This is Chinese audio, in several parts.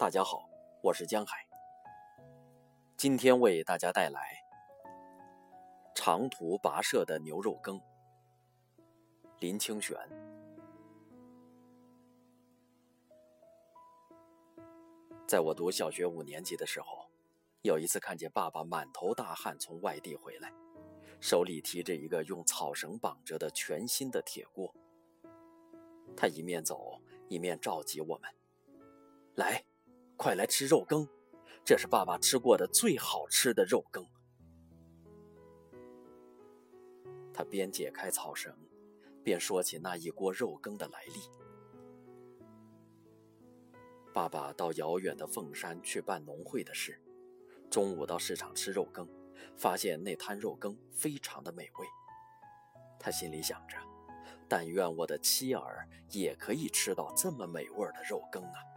大家好，我是江海。今天为大家带来长途跋涉的牛肉羹。林清玄。在我读小学五年级的时候，有一次看见爸爸满头大汗从外地回来，手里提着一个用草绳绑着的全新的铁锅。他一面走一面召集我们：“来。”快来吃肉羹，这是爸爸吃过的最好吃的肉羹。他边解开草绳，边说起那一锅肉羹的来历。爸爸到遥远的凤山去办农会的事，中午到市场吃肉羹，发现那摊肉羹非常的美味。他心里想着，但愿我的妻儿也可以吃到这么美味的肉羹啊！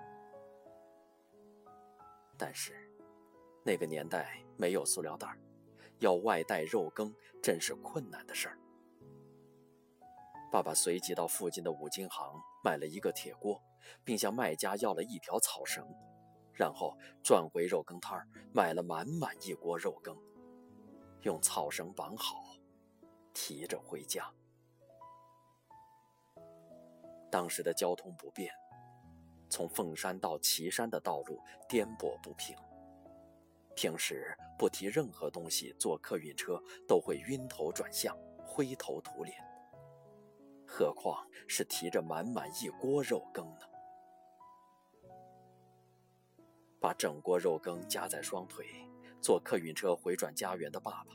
但是，那个年代没有塑料袋，要外带肉羹真是困难的事儿。爸爸随即到附近的五金行买了一个铁锅，并向卖家要了一条草绳，然后转回肉羹摊儿买了满满一锅肉羹，用草绳绑好，提着回家。当时的交通不便。从凤山到岐山的道路颠簸不平，平时不提任何东西坐客运车都会晕头转向、灰头土脸，何况是提着满满一锅肉羹呢？把整锅肉羹夹在双腿，坐客运车回转家园的爸爸，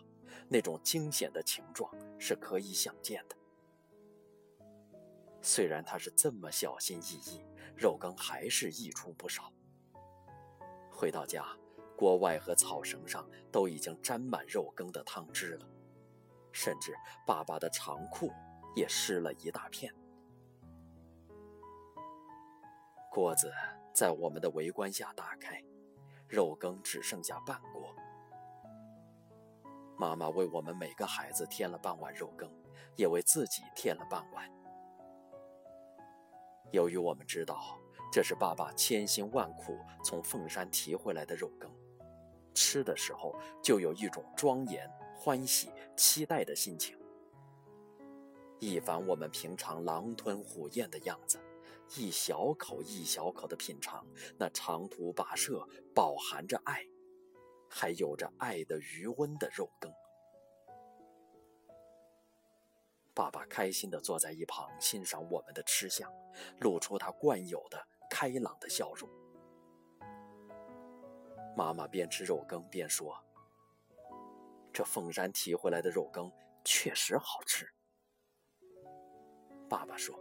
那种惊险的情状是可以想见的。虽然他是这么小心翼翼。肉羹还是溢出不少。回到家，锅外和草绳上都已经沾满肉羹的汤汁了，甚至爸爸的长裤也湿了一大片。锅子在我们的围观下打开，肉羹只剩下半锅。妈妈为我们每个孩子添了半碗肉羹，也为自己添了半碗。由于我们知道这是爸爸千辛万苦从凤山提回来的肉羹，吃的时候就有一种庄严、欢喜、期待的心情。一反我们平常狼吞虎咽的样子，一小口一小口的品尝那长途跋涉、饱含着爱，还有着爱的余温的肉羹。爸爸开心地坐在一旁欣赏我们的吃相，露出他惯有的开朗的笑容。妈妈边吃肉羹边说：“这凤山提回来的肉羹确实好吃。”爸爸说：“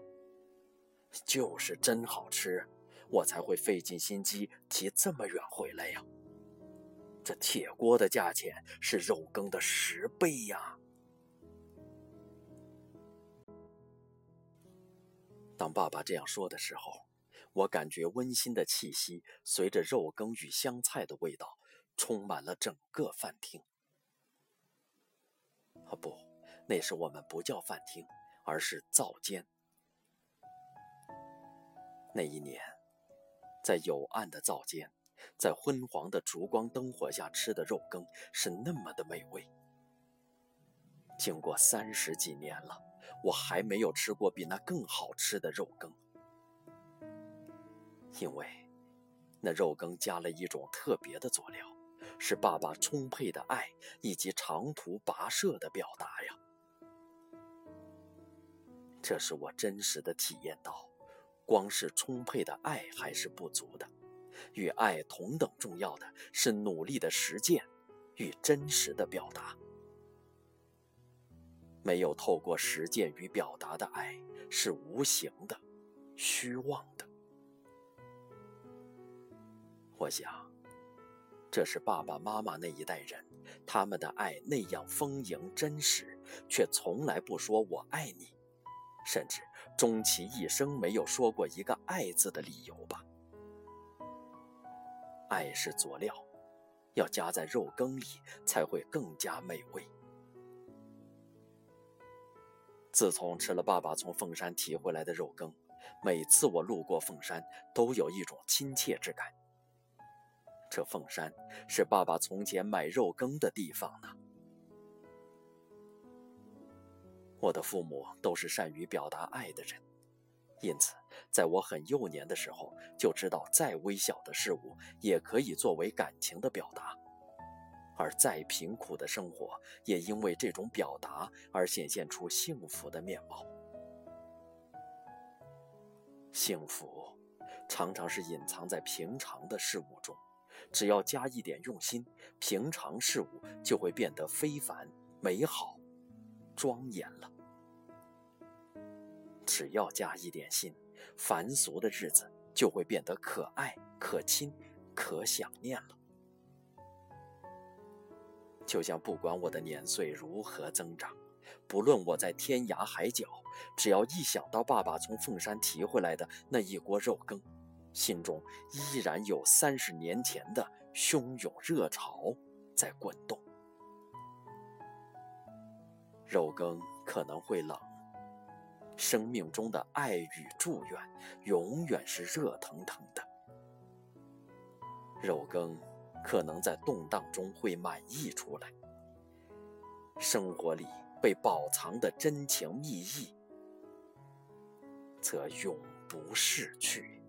就是真好吃，我才会费尽心机提这么远回来呀。这铁锅的价钱是肉羹的十倍呀。”当爸爸这样说的时候，我感觉温馨的气息随着肉羹与香菜的味道充满了整个饭厅。啊，不，那时我们不叫饭厅，而是灶间。那一年，在幽暗的灶间，在昏黄的烛光灯火下吃的肉羹是那么的美味。经过三十几年了。我还没有吃过比那更好吃的肉羹，因为那肉羹加了一种特别的佐料，是爸爸充沛的爱以及长途跋涉的表达呀。这是我真实的体验到，光是充沛的爱还是不足的，与爱同等重要的是努力的实践与真实的表达。没有透过实践与表达的爱是无形的、虚妄的。我想，这是爸爸妈妈那一代人，他们的爱那样丰盈真实，却从来不说我爱你，甚至终其一生没有说过一个爱字的理由吧。爱是佐料，要加在肉羹里才会更加美味。自从吃了爸爸从凤山提回来的肉羹，每次我路过凤山，都有一种亲切之感，这凤山是爸爸从前买肉羹的地方呢。我的父母都是善于表达爱的人，因此在我很幼年的时候就知道，再微小的事物也可以作为感情的表达，而再贫苦的生活也因为这种表达而显现出幸福的面貌。幸福常常是隐藏在平常的事物中，只要加一点用心，平常事物就会变得非凡、美好、庄严了。只要加一点心，凡俗的日子就会变得可爱、可亲、可想念了。就像不管我的年岁如何增长，不论我在天涯海角，只要一想到爸爸从凤山提回来的那一锅肉羹，心中依然有三十年前的汹涌热潮在滚动。肉羹可能会冷。生命中的爱与祝愿，永远是热腾腾的。肉羹可能在动荡中会满溢出来，生活里被保藏的真情蜜意，则永不逝去。